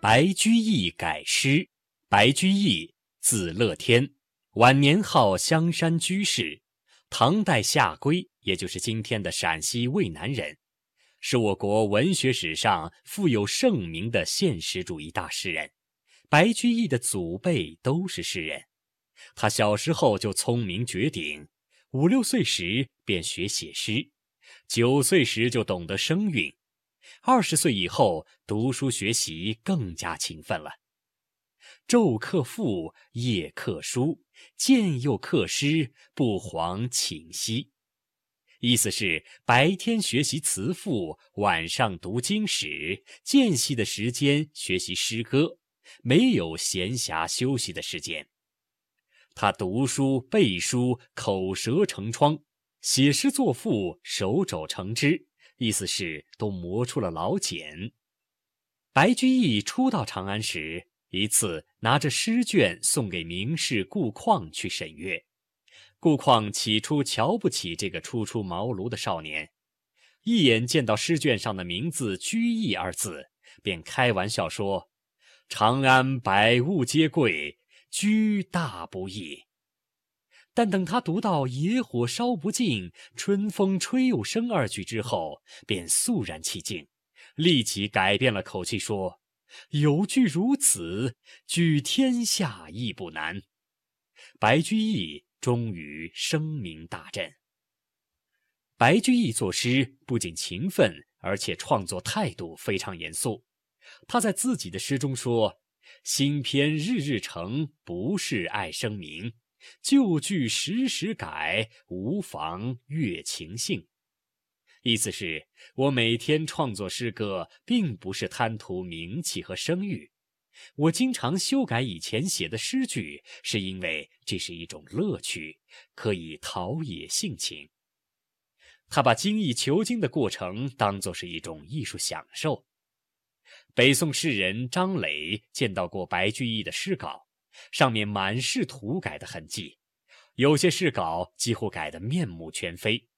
白居易改诗。白居易，字乐天，晚年号香山居士，唐代下归，也就是今天的陕西渭南人，是我国文学史上富有盛名的现实主义大诗人。白居易的祖辈都是诗人，他小时候就聪明绝顶，五六岁时便学写诗，九岁时就懂得声韵，二十岁以后读书学习更加勤奋了。昼课赋，夜课书，见又课诗，不遑寝息。意思是白天学习词赋，晚上读经史，间隙的时间学习诗歌，没有闲暇休息的时间。他读书背书，口舌成疮；写诗作赋，手肘成枝。意思是都磨出了老茧。白居易初到长安时。一次，拿着诗卷送给名士顾况去审阅。顾况起初瞧不起这个初出茅庐的少年，一眼见到诗卷上的名字“居易”二字，便开玩笑说：“长安百物皆贵，居大不易。”但等他读到“野火烧不尽，春风吹又生”二句之后，便肃然起敬，立即改变了口气说。有句如此，举天下亦不难。白居易终于声名大振。白居易作诗不仅勤奋，而且创作态度非常严肃。他在自己的诗中说：“新篇日日成，不是爱声名；旧句时时改，无妨悦情性。”意思是我每天创作诗歌，并不是贪图名气和声誉。我经常修改以前写的诗句，是因为这是一种乐趣，可以陶冶性情。他把精益求精的过程当作是一种艺术享受。北宋诗人张磊见到过白居易的诗稿，上面满是涂改的痕迹，有些诗稿几乎改得面目全非。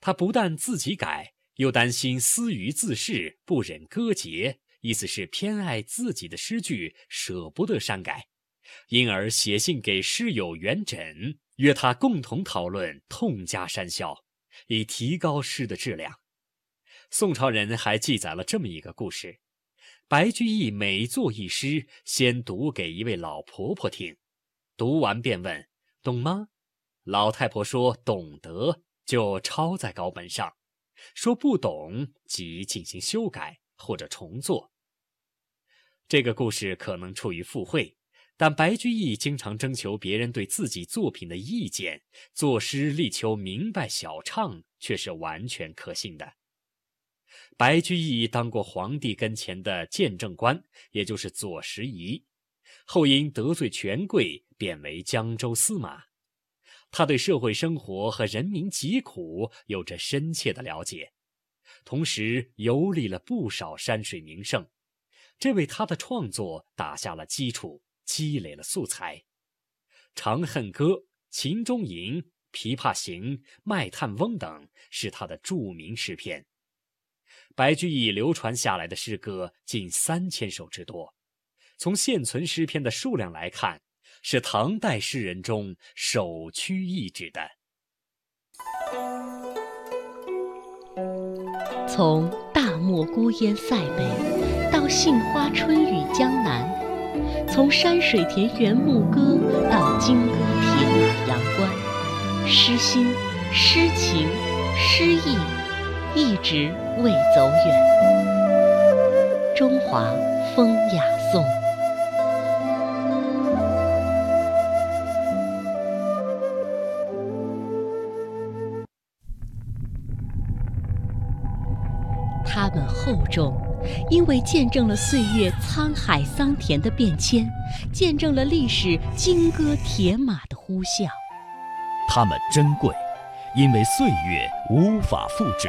他不但自己改，又担心私于自恃，不忍割节，意思是偏爱自己的诗句，舍不得删改，因而写信给诗友元稹，约他共同讨论，痛加删削，以提高诗的质量。宋朝人还记载了这么一个故事：白居易每作一诗，先读给一位老婆婆听，读完便问：“懂吗？”老太婆说：“懂得。”就抄在稿本上，说不懂即进行修改或者重做。这个故事可能出于附会，但白居易经常征求别人对自己作品的意见，作诗力求明白晓畅，却是完全可信的。白居易当过皇帝跟前的见证官，也就是左拾遗，后因得罪权贵，贬为江州司马。他对社会生活和人民疾苦有着深切的了解，同时游历了不少山水名胜，这为他的创作打下了基础，积累了素材。《长恨歌》《秦中吟》《琵琶行》《卖炭翁》等是他的著名诗篇。白居易流传下来的诗歌近三千首之多，从现存诗篇的数量来看。是唐代诗人中首屈一指的。从大漠孤烟塞北，到杏花春雨江南；从山水田园牧歌，到金戈铁马阳关，诗心、诗情、诗意，一直未走远。中华风雅颂。它们厚重，因为见证了岁月沧海桑田的变迁，见证了历史金戈铁马的呼啸。它们珍贵，因为岁月无法复制，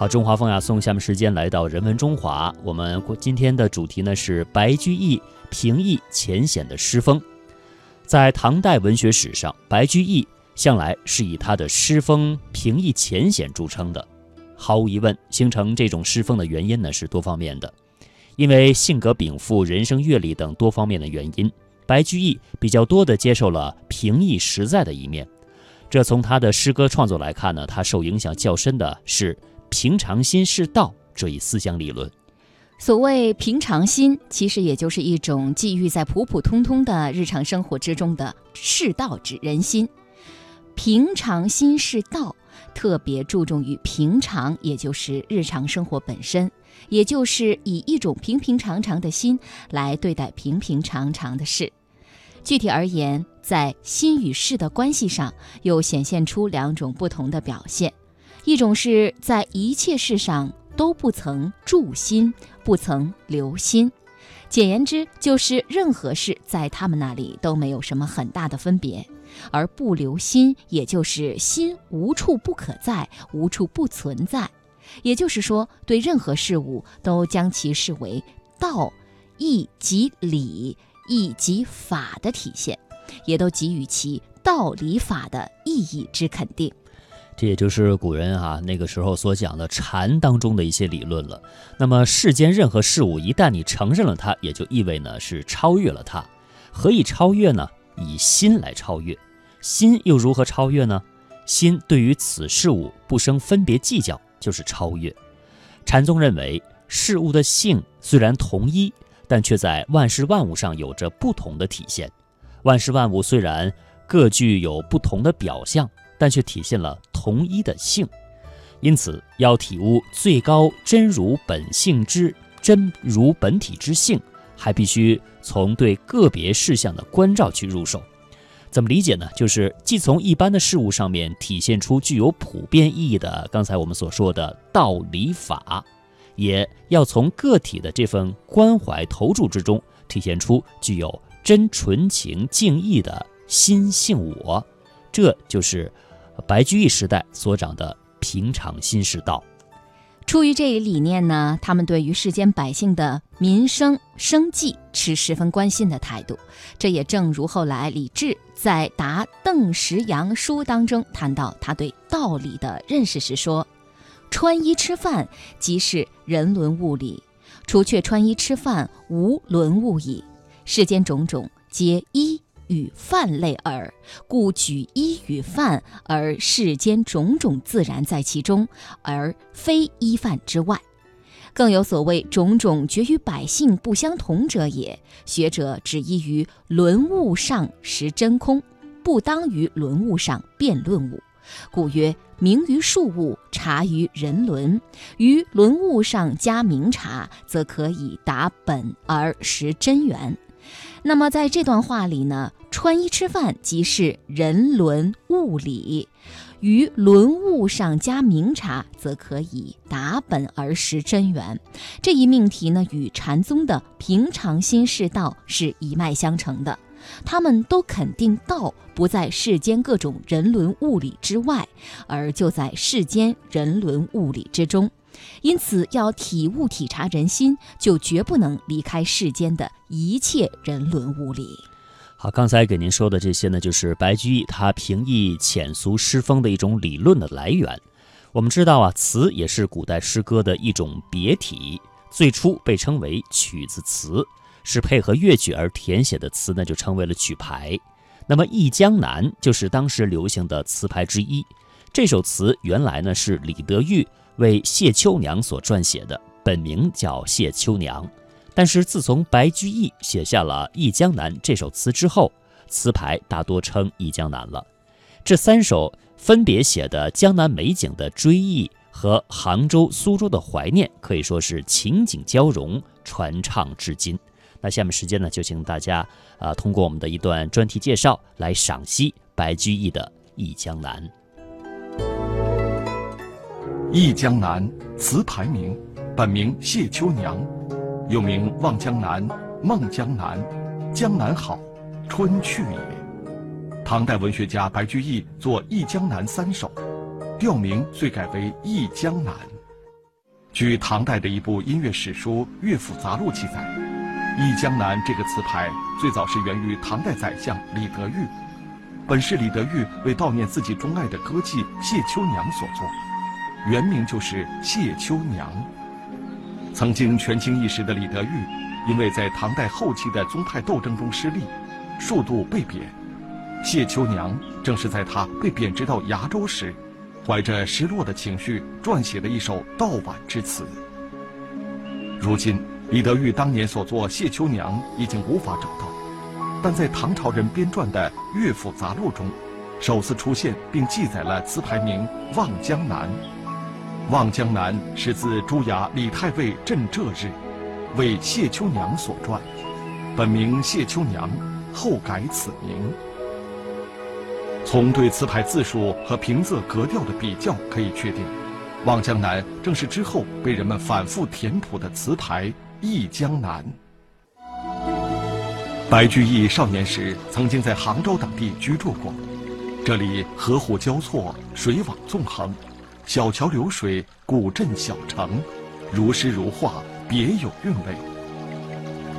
好，中华风雅颂，下面时间来到人文中华。我们今天的主题呢是白居易平易浅显的诗风。在唐代文学史上，白居易向来是以他的诗风平易浅显著称的。毫无疑问，形成这种诗风的原因呢是多方面的，因为性格禀赋、人生阅历等多方面的原因，白居易比较多的接受了平易实在的一面。这从他的诗歌创作来看呢，他受影响较深的是。平常心是道这一思想理论，所谓平常心，其实也就是一种寄寓在普普通通的日常生活之中的世道之人心。平常心是道，特别注重于平常，也就是日常生活本身，也就是以一种平平常常的心来对待平平常常的事。具体而言，在心与事的关系上，又显现出两种不同的表现。一种是在一切事上都不曾住心，不曾留心，简言之，就是任何事在他们那里都没有什么很大的分别；而不留心，也就是心无处不可在，无处不存在。也就是说，对任何事物都将其视为道、义及理、义及法的体现，也都给予其道理法的意义之肯定。这也就是古人啊那个时候所讲的禅当中的一些理论了。那么世间任何事物，一旦你承认了它，也就意味呢是超越了它。何以超越呢？以心来超越。心又如何超越呢？心对于此事物不生分别计较，就是超越。禅宗认为，事物的性虽然同一，但却在万事万物上有着不同的体现。万事万物虽然各具有不同的表象。但却体现了同一的性，因此要体悟最高真如本性之真如本体之性，还必须从对个别事项的关照去入手。怎么理解呢？就是既从一般的事物上面体现出具有普遍意义的刚才我们所说的道理法，也要从个体的这份关怀投注之中体现出具有真纯情敬意的心性我。这就是。白居易时代所长的平常心是道，出于这一理念呢，他们对于世间百姓的民生生计持十分关心的态度。这也正如后来李治在《答邓石阳书》当中谈到他对道理的认识时说：“穿衣吃饭即是人伦物理，除却穿衣吃饭，无伦物矣。世间种种，皆一。”与饭类耳，故举一与饭，而世间种种自然在其中，而非一饭之外。更有所谓种种绝于百姓不相同者也。学者只依于伦物上识真空，不当于伦物上辩论物。故曰：明于数物，察于人伦。于伦物上加明察，则可以达本而识真源。那么在这段话里呢，穿衣吃饭即是人伦物理，于伦物上加明察，则可以达本而识真源。这一命题呢，与禅宗的平常心是道是一脉相承的。他们都肯定道不在世间各种人伦物理之外，而就在世间人伦物理之中。因此，要体悟体察人心，就绝不能离开世间的一切人伦物理。好，刚才给您说的这些呢，就是白居易他平易浅俗诗风的一种理论的来源。我们知道啊，词也是古代诗歌的一种别体，最初被称为曲子词，是配合乐曲而填写的词呢，就成为了曲牌。那么《忆江南》就是当时流行的词牌之一。这首词原来呢是李德裕。为谢秋娘所撰写的，本名叫谢秋娘。但是自从白居易写下了《忆江南》这首词之后，词牌大多称《忆江南》了。这三首分别写的江南美景的追忆和杭州、苏州的怀念，可以说是情景交融，传唱至今。那下面时间呢，就请大家啊，通过我们的一段专题介绍来赏析白居易的《忆江南》。《忆江南》词牌名，本名谢秋娘，又名《望江南》《梦江南》《江南好》《春去也》。唐代文学家白居易作《忆江南》三首，调名遂改为《忆江南》。据唐代的一部音乐史书《乐府杂录》记载，《忆江南》这个词牌最早是源于唐代宰相李德裕，本是李德裕为悼念自己钟爱的歌妓谢秋娘所作，原名就是谢秋娘。曾经权倾一时的李德裕，因为在唐代后期的宗派斗争中失利，数度被贬。谢秋娘正是在他被贬职到崖州时。怀着失落的情绪，撰写的一首悼挽之词。如今，李德裕当年所作《谢秋娘》已经无法找到，但在唐朝人编撰的《乐府杂录》中，首次出现并记载了词牌名《望江南》。《望江南》是自朱雅李太尉镇浙日，为谢秋娘所撰，本名谢秋娘，后改此名。从对词牌字数和平仄格调的比较可以确定，《望江南》正是之后被人们反复填谱的词牌《忆江南》。白居易少年时曾经在杭州等地居住过，这里河湖交错，水网纵横，小桥流水，古镇小城，如诗如画，别有韵味。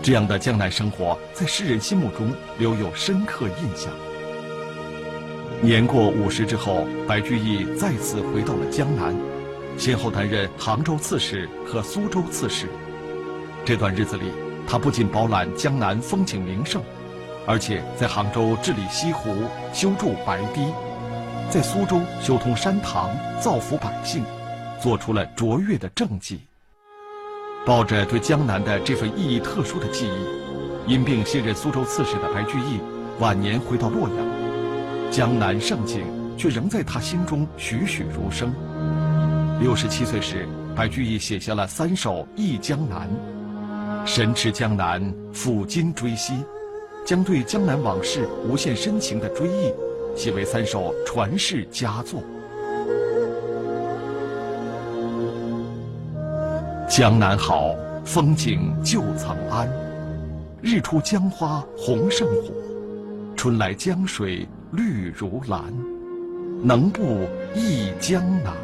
这样的江南生活在诗人心目中留有深刻印象。年过五十之后，白居易再次回到了江南，先后担任杭州刺史和苏州刺史。这段日子里，他不仅饱览江南风景名胜，而且在杭州治理西湖、修筑白堤，在苏州修通山塘、造福百姓，做出了卓越的政绩。抱着对江南的这份意义特殊的记忆，因病卸任苏州刺史的白居易，晚年回到洛阳。江南盛景却仍在他心中栩栩如生。六十七岁时，白居易写下了三首《忆江南》，神驰江南，抚今追昔，将对江南往事无限深情的追忆，写为三首传世佳作。江南好，风景旧曾谙，日出江花红胜火，春来江水。绿如蓝，能不忆江南？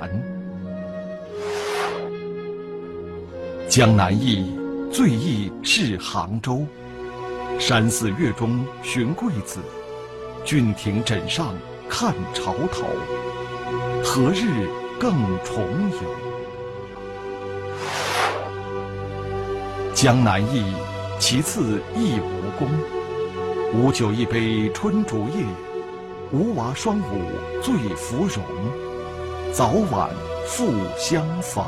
江南忆，最忆是杭州。山寺月中寻桂子，郡亭枕上看潮头。何日更重游？江南忆，其次忆吴宫。吴酒一杯春竹叶。吴娃双舞醉芙蓉，早晚复相逢。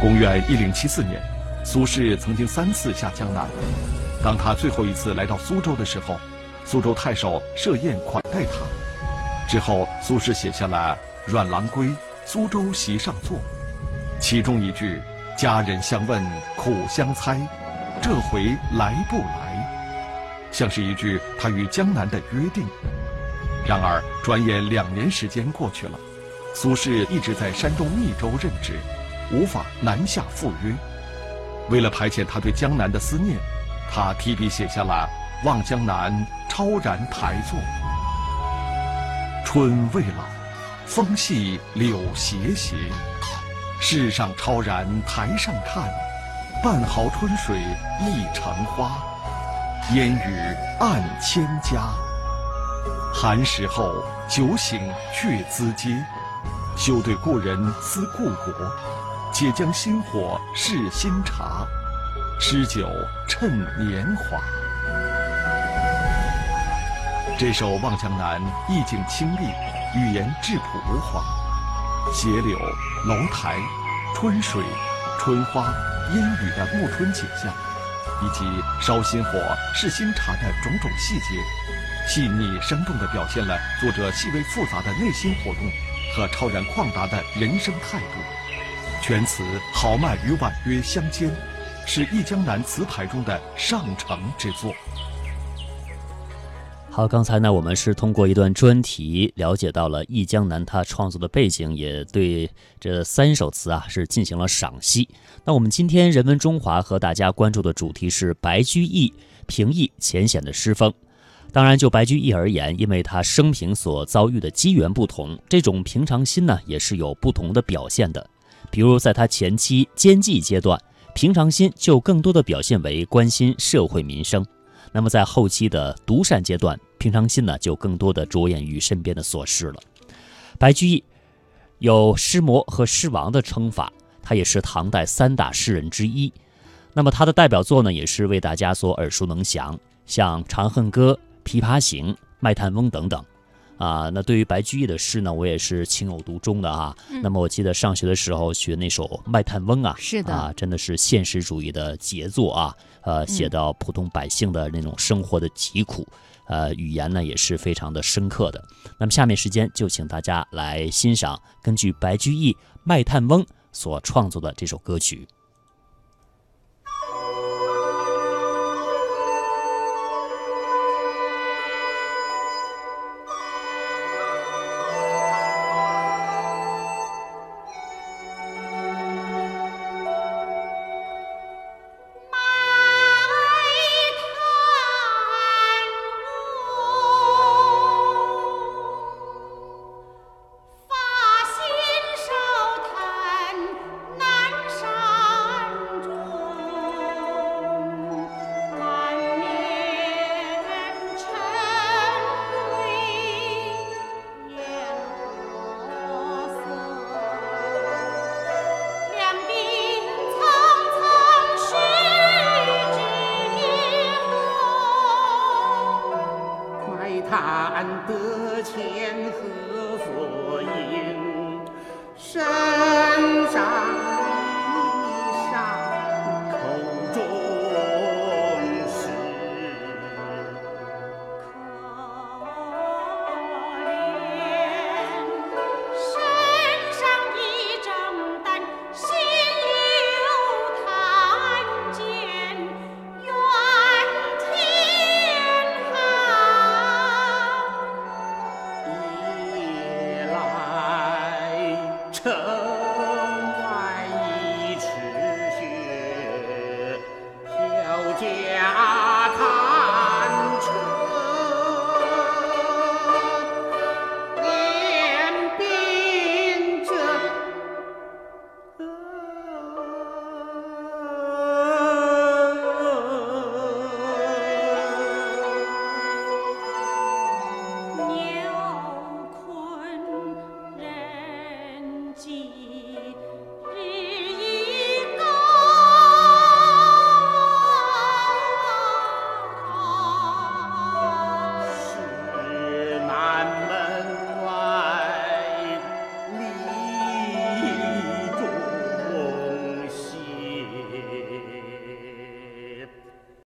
公元一零七四年，苏轼曾经三次下江南。当他最后一次来到苏州的时候，苏州太守设宴款待他。之后，苏轼写下了《阮郎归苏州席上坐》，其中一句“家人相问苦相猜，这回来不来？”像是一句他与江南的约定。然而，转眼两年时间过去了，苏轼一直在山东密州任职，无法南下赴约。为了排遣他对江南的思念，他提笔写下了《望江南》超然台作。春未老，风细柳斜斜，世上超然台上看，半壕春水一城花。烟雨暗千家，寒食后酒醒却咨嗟。休对故人思故国，且将新火试新茶。诗酒趁年华。这首《望江南》意境清丽，语言质朴无华，斜柳、楼台、春水、春花、烟雨的暮春景象。以及烧新火、试新茶的种种细节，细腻生动地表现了作者细微复杂的内心活动和超然旷达的人生态度。全词豪迈与婉约相间，是《忆江南》词牌中的上乘之作。好，刚才呢，我们是通过一段专题了解到了《忆江南》他创作的背景，也对这三首词啊是进行了赏析。那我们今天人文中华和大家关注的主题是白居易平易浅显的诗风。当然，就白居易而言，因为他生平所遭遇的机缘不同，这种平常心呢也是有不同的表现的。比如在他前期监济阶段，平常心就更多的表现为关心社会民生；那么在后期的独善阶段，平常心呢就更多的着眼于身边的琐事了。白居易有诗魔和诗王的称法，他也是唐代三大诗人之一。那么他的代表作呢，也是为大家所耳熟能详，像《长恨歌》。《琵琶行》《卖炭翁》等等，啊，那对于白居易的诗呢，我也是情有独钟的啊。那么我记得上学的时候学那首《卖炭翁》啊，是的啊，真的是现实主义的杰作啊。呃，写到普通百姓的那种生活的疾苦，呃，语言呢也是非常的深刻的。那么下面时间就请大家来欣赏根据白居易《卖炭翁》所创作的这首歌曲。